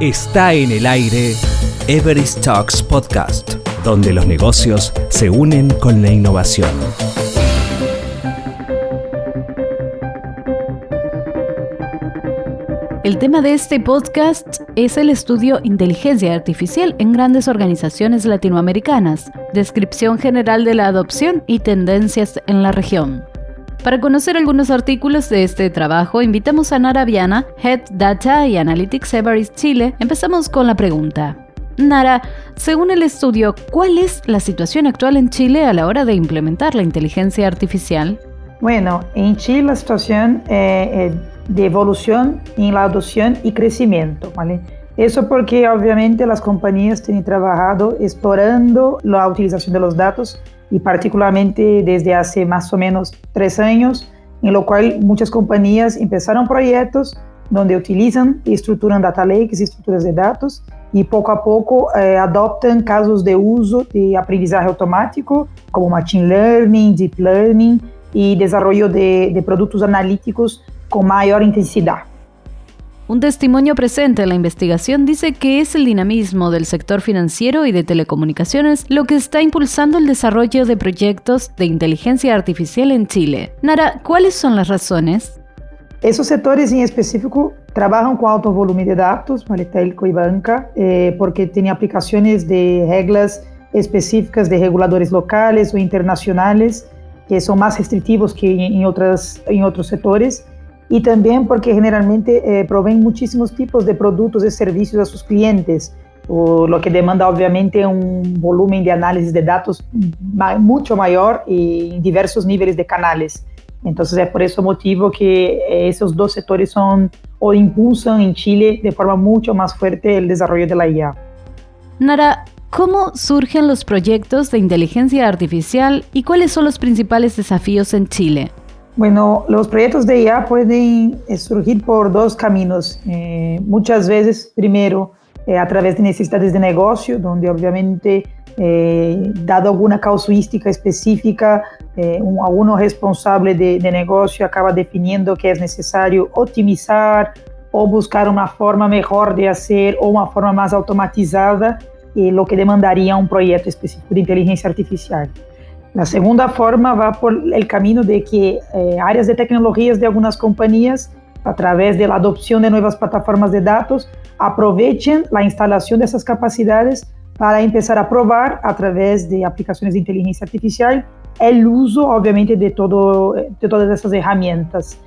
Está en el aire Everest Talks Podcast, donde los negocios se unen con la innovación. El tema de este podcast es el estudio Inteligencia Artificial en grandes organizaciones latinoamericanas, descripción general de la adopción y tendencias en la región. Para conocer algunos artículos de este trabajo, invitamos a Nara Viana, Head Data y Analytics Everest Chile. Empezamos con la pregunta. Nara, según el estudio, ¿cuál es la situación actual en Chile a la hora de implementar la inteligencia artificial? Bueno, en Chile la situación es de evolución en la adopción y crecimiento, ¿vale? Eso porque obviamente las compañías tienen trabajado explorando la utilización de los datos y particularmente desde hace más o menos tres años, en lo cual muchas compañías empezaron proyectos donde utilizan y estructuran data lakes estructuras de datos y poco a poco eh, adoptan casos de uso de aprendizaje automático como machine learning, deep learning y desarrollo de, de productos analíticos con mayor intensidad. Un testimonio presente en la investigación dice que es el dinamismo del sector financiero y de telecomunicaciones lo que está impulsando el desarrollo de proyectos de inteligencia artificial en Chile. Nara, ¿cuáles son las razones? Esos sectores en específico trabajan con alto volumen de datos, telco y banca, eh, porque tienen aplicaciones de reglas específicas de reguladores locales o internacionales que son más restrictivos que en, otras, en otros sectores y también porque generalmente eh, proveen muchísimos tipos de productos y servicios a sus clientes, o lo que demanda obviamente un volumen de análisis de datos mucho mayor y en diversos niveles de canales. Entonces es por ese motivo que esos dos sectores son o impulsan en Chile de forma mucho más fuerte el desarrollo de la IA. Nara, ¿cómo surgen los proyectos de inteligencia artificial y cuáles son los principales desafíos en Chile? Bueno, los proyectos de IA pueden eh, surgir por dos caminos. Eh, muchas veces, primero, eh, a través de necesidades de negocio, donde obviamente, dado alguna casuística específica, un, alguno responsable de, de, negocio acaba definiendo que es necesario optimizar o buscar una forma mejor de hacer o una forma más automatizada, lo que demandaría un proyecto específico de inteligencia artificial. La segunda forma va por el camino de que eh, áreas de tecnologías de algunas compañías, a través de la adopción de nuevas plataformas de datos, aprovechen la instalación de esas capacidades para empezar a probar a través de aplicaciones de inteligencia artificial el uso, obviamente, de, de todas esas herramientas.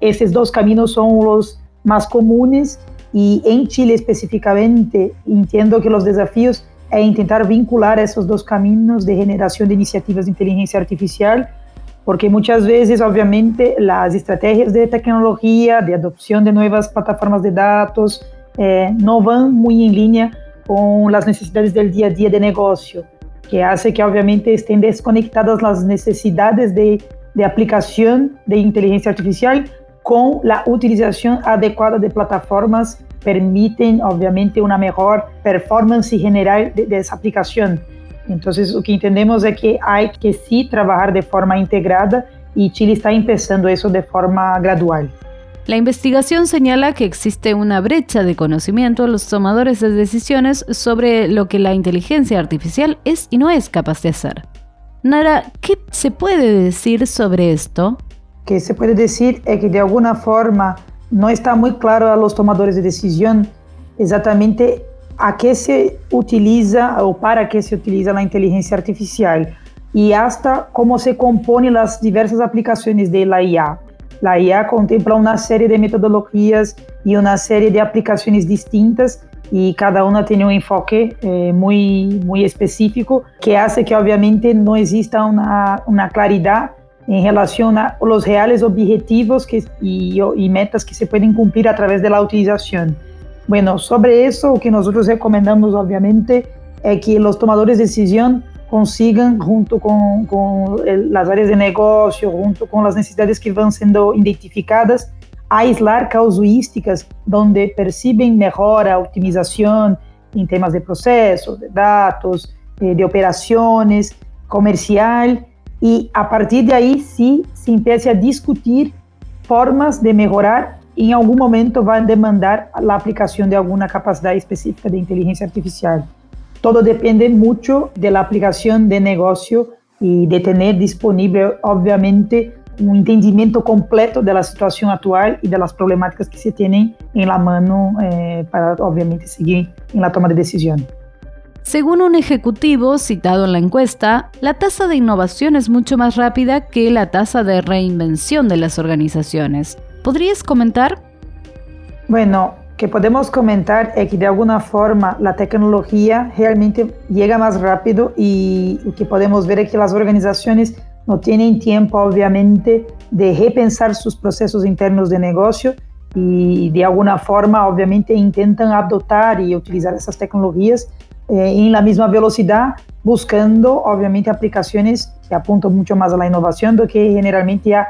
Esos dos caminos son los más comunes y en Chile específicamente entiendo que los desafíos é intentar vincular esses dois caminhos de generação de iniciativas de inteligência artificial, porque muitas vezes, obviamente, as estratégias de tecnologia, de adopção de novas plataformas de dados, eh, não vão muito em linha com as necessidades do dia a dia de negócio, que hace que, obviamente, estén desconectadas as necessidades de, de aplicação de inteligência artificial com a utilização adequada de plataformas permiten obviamente una mejor performance general de, de, esa aplicación. Entonces, lo que entendemos es que hay que sí trabajar de forma integrada y Chile está empezando eso de forma gradual. La investigación señala que existe una brecha de conocimiento a los tomadores de decisiones sobre lo que la inteligencia artificial es y no es capaz de hacer. Nara, ¿qué se puede decir sobre esto? Que se puede decir es que de alguna forma não está muito claro a los tomadores de decisão exatamente a que se utiliza ou para que se utiliza a inteligência artificial e hasta como se compõe as diversas aplicações de la IA. La IA contempla uma série de metodologias e uma série de aplicações distintas e cada uma tem um enfoque eh, muito muito específico que hace que obviamente não exista uma uma claridade en relación a los reales objetivos que, y, metas que se pueden cumplir a través de la utilización. Bueno, sobre eso, lo que nosotros recomendamos, obviamente, es que los tomadores de decisión consigan, junto con, las áreas de negocio, junto con las necesidades que van siendo identificadas, aislar casuísticas donde perciben mejora, optimización en temas de procesos, de datos, eh, de operaciones, comercial y a partir de ahí sí se empiece a discutir formas de mejorar em algum momento vai demandar a aplicação de alguma capacidade específica de inteligência artificial. Todo depende muito da aplicação de negócio e de ter disponível, obviamente, um entendimento completo da situação atual e das problemáticas que se têm em la mano eh, para, obviamente, seguir em la toma de decisão. Según un ejecutivo citado en la encuesta, la tasa de innovación es mucho más rápida que la tasa de reinvención de las organizaciones. ¿Podrías comentar? Bueno, que podemos comentar es que de alguna forma la tecnología realmente llega más rápido y lo que podemos ver es que las organizaciones no tienen tiempo, obviamente, de repensar sus procesos internos de negocio y de alguna forma, obviamente, intentan adoptar y utilizar esas tecnologías eh, en la misma velocidad, buscando, obviamente, aplicaciones que apuntan mucho más a la innovación do que generalmente a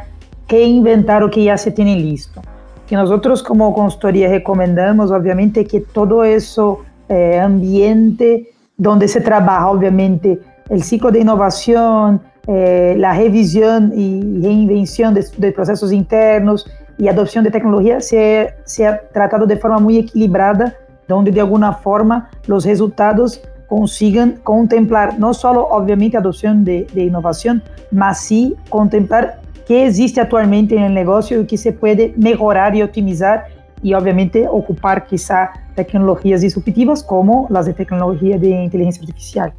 reinventar o que ya se tiene listo. Que nosotros como consultoría recomendamos, obviamente, que todo eso eh, ambiente donde se trabaja, obviamente, el ciclo de innovación, eh, la revisión y reinvención de, de, procesos internos y adopción de tecnología sea, sea tratado de forma muy equilibrada donde de alguna forma los resultados consigan contemplar no solo obviamente adopción de, innovación, mas sí contemplar qué existe actualmente en el negocio y que se puede mejorar y optimizar y obviamente ocupar quizá tecnologías disruptivas como las de tecnología de inteligencia artificial.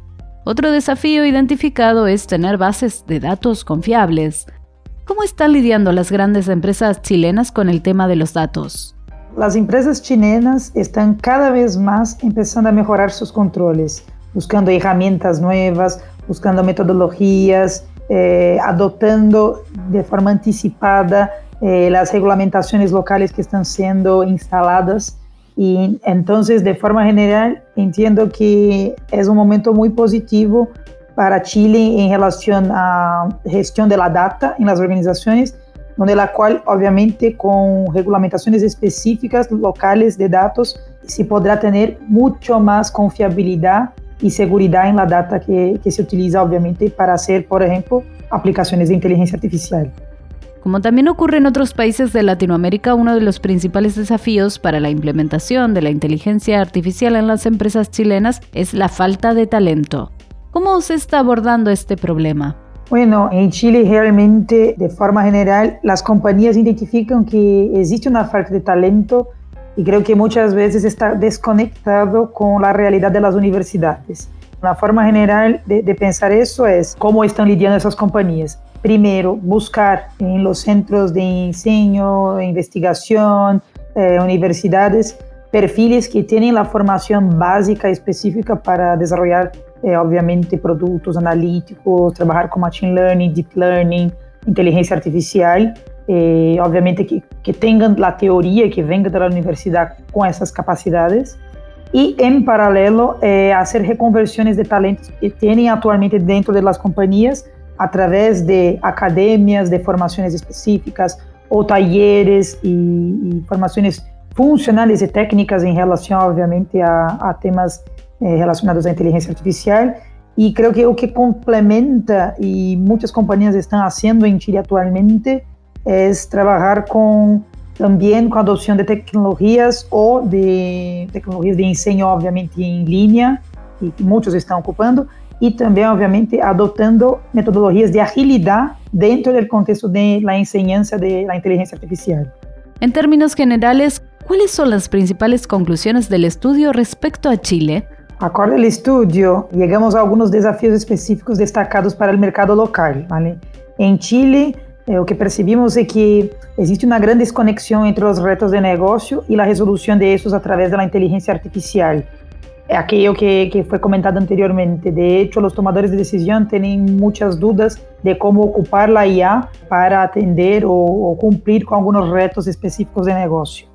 Otro desafío identificado es tener bases de datos confiables. ¿Cómo están lidiando las grandes empresas chilenas con el tema de los datos? Las empresas chilenas están cada vez más empezando a mejorar sus controles, buscando herramientas nuevas, buscando metodologías, eh, adoptando de forma anticipada eh, las regulamentaciones locales que están siendo instaladas. Y entonces, de forma general, entiendo que es un momento muy positivo para Chile en relación a gestión de la data en las organizaciones donde la cual, obviamente, con regulamentaciones específicas locales de datos, se podrá tener mucho más confiabilidad y seguridad en la data que, que se utiliza, obviamente, para hacer, por ejemplo, aplicaciones de inteligencia artificial. Como también ocurre en otros países de Latinoamérica, uno de los principales desafíos para la implementación de la inteligencia artificial en las empresas chilenas es la falta de talento. ¿Cómo se está abordando este problema? Bueno, en Chile realmente, de forma general, las compañías identifican que existe una falta de talento y creo que muchas veces está desconectado con la realidad de las universidades. La forma general de, de pensar eso es cómo están lidiando esas compañías. Primero, buscar en los centros de enseño, investigación, eh, universidades, perfiles que tienen la formación básica específica para desarrollar é, obviamente, produtos analíticos, trabalhar com machine learning, deep learning, inteligência artificial, e, obviamente que, que tenham a teoria que venga da universidade com essas capacidades. E, em paralelo, é, fazer reconversões de talentos que têm atualmente dentro das companhias através de academias, de formações específicas ou talleres e, e formações funcionais e técnicas em relação, obviamente, a, a temas eh, relacionados à inteligência artificial. E creio que o que complementa e muitas companhias estão fazendo em Chile atualmente é trabalhar com também com a adoção de tecnologias ou de tecnologias de ensino, obviamente em linha, e que muitos estão ocupando, e também, obviamente, adotando metodologias de agilidade dentro do contexto de la enseñanza de la inteligencia artificial. En términos generales, ¿cuáles son las principales conclusiones del estudio respecto a Chile? Acorde ao estudio, chegamos a alguns desafios específicos destacados para o mercado local. ¿vale? Em Chile, eh, o que percebimos é que existe uma grande desconexão entre os retos de negócio e a resolução de esses através da inteligência artificial. É aquilo que, que foi comentado anteriormente. De hecho, os tomadores de decisão têm muitas dúvidas de como ocupar a IA para atender ou, ou cumprir com alguns retos específicos de negócio.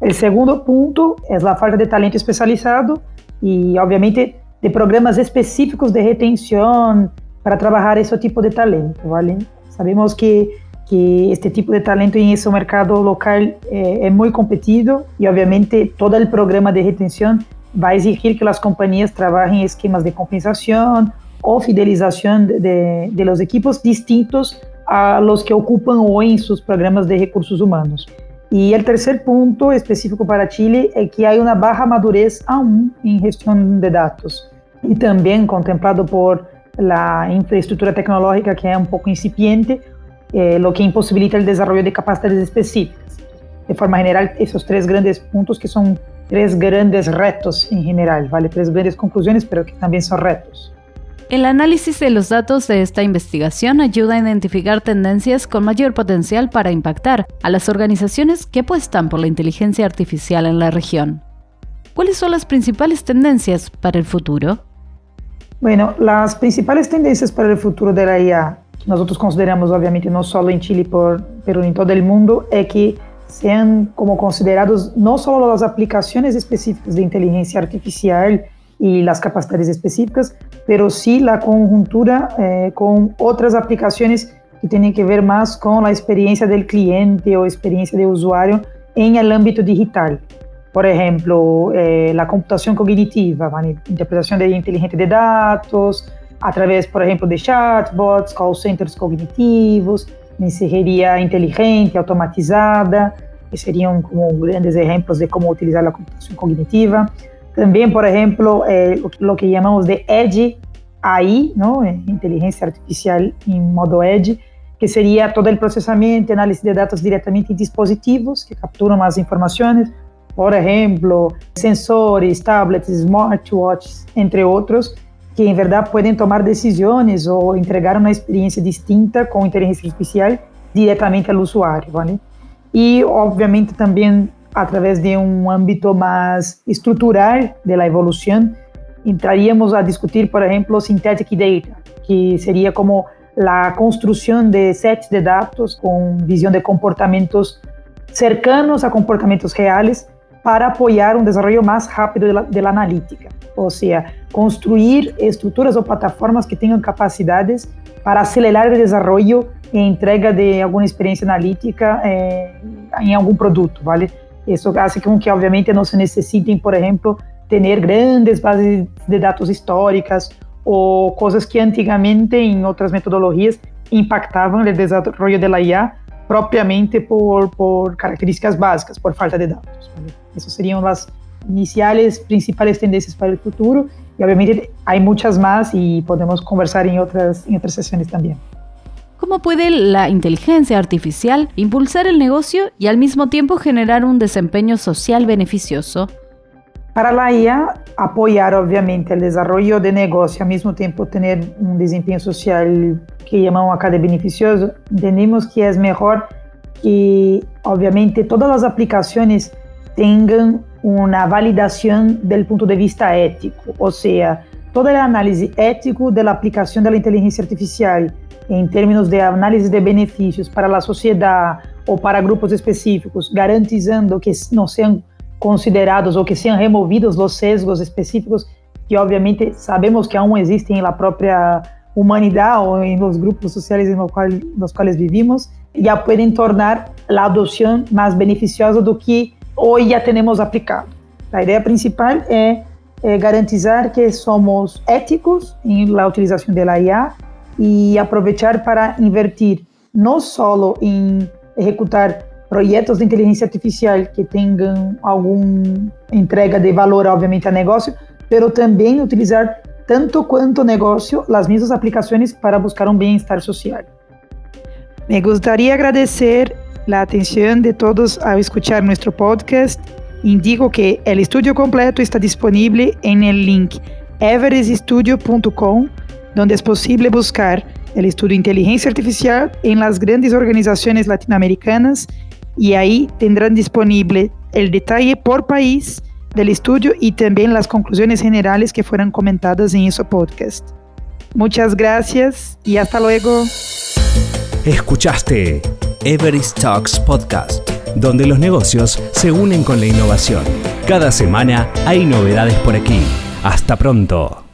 O segundo ponto é a falta de talento especializado e, obviamente, de programas específicos de retenção para trabalhar esse tipo de talento, ¿vale? Sabemos que que este tipo de talento em esse mercado local é, é muito competido e, obviamente, todo o programa de retenção vai exigir que as companhias trabalhem esquemas de compensação ou fidelização de, de, de los equipos distintos a los que ocupam hoje em seus programas de recursos humanos. Y el tercer punto específico para Chile es que hay una baja madurez aún en gestión de datos y también contemplado por la infraestructura tecnológica que es un poco incipiente, eh, lo que imposibilita el desarrollo de capacidades específicas. De forma general, esos tres grandes puntos que son tres grandes retos en general, ¿vale? Tres grandes conclusiones, pero que también son retos. El análisis de los datos de esta investigación ayuda a identificar tendencias con mayor potencial para impactar a las organizaciones que apuestan por la inteligencia artificial en la región. ¿Cuáles son las principales tendencias para el futuro? Bueno, las principales tendencias para el futuro de la IA, que nosotros consideramos obviamente no solo en Chile, pero en todo el mundo, es que sean como considerados no solo las aplicaciones específicas de inteligencia artificial y las capacidades específicas, pero sí la conjuntura eh, con otras aplicaciones que tienen que ver más con la experiencia del cliente o experiencia de usuario en el ámbito digital. Por ejemplo, eh, la computación cognitiva, interpretación de inteligente de datos, a través, por ejemplo, de chatbots, call centers cognitivos, mensajería inteligente, automatizada, que seriam como grandes exemplos de como utilizar a computação cognitiva. Também, por exemplo, eh, o que chamamos de Edge AI, não? inteligência artificial em modo Edge, que seria todo o processamento e análise de dados diretamente em dispositivos que capturam as informações, por exemplo, sensores, tablets, smartwatches, entre outros, que em verdade podem tomar decisões ou entregar uma experiência distinta com inteligência artificial diretamente ao usuário, vale? E, obviamente, também através de um âmbito mais estrutural da evolução, entraríamos a discutir, por exemplo, synthetic data, que seria como a construção de sets de dados com visão de comportamentos cercanos a comportamentos reais para apoiar um desenvolvimento mais rápido da analítica. Ou seja, construir estruturas ou plataformas que tenham capacidades para acelerar o desenvolvimento e entrega de alguma experiência analítica eh, em algum produto, ¿vale? Isso hace com que, obviamente, não se necessitem, por exemplo, ter grandes bases de dados históricas ou coisas que antigamente, em outras metodologias, impactavam o desenvolvimento da IA propriamente por, por características básicas, por falta de dados. ¿vale? Essas seriam as iniciais, principais tendências para o futuro e, obviamente, há muitas mais e podemos conversar em outras, em outras sessões também. ¿Cómo puede la inteligencia artificial impulsar el negocio y al mismo tiempo generar un desempeño social beneficioso? Para la IA, apoyar obviamente el desarrollo de negocio, al mismo tiempo tener un desempeño social que llamamos acá de beneficioso, entendemos que es mejor que obviamente todas las aplicaciones tengan una validación del punto de vista ético, o sea, toda el análisis ético de la aplicación de la inteligencia artificial em termos de análise de benefícios para a sociedade ou para grupos específicos, garantizando que não sejam considerados ou que sejam removidos os sesgos específicos que obviamente sabemos que aún existem na própria humanidade ou em los grupos sociais nos quais, nos quais vivimos, já podem tornar a adoção mais beneficiosa do que hoje já temos aplicado. A ideia principal é, é garantizar que somos éticos em la utilização da IA e aproveitar para invertir não só em executar projetos de inteligência artificial que tenham alguma entrega de valor, obviamente, a negócio, mas também utilizar tanto quanto negócio as mesmas aplicações para buscar um bem-estar social. Me gostaria agradecer a atenção de todos ao escuchar nosso podcast. Indico que o estudo completo está disponível em el link evereststudio.com donde es posible buscar el estudio de inteligencia artificial en las grandes organizaciones latinoamericanas y ahí tendrán disponible el detalle por país del estudio y también las conclusiones generales que fueron comentadas en ese podcast. Muchas gracias y hasta luego. Escuchaste Everest Talks Podcast, donde los negocios se unen con la innovación. Cada semana hay novedades por aquí. Hasta pronto.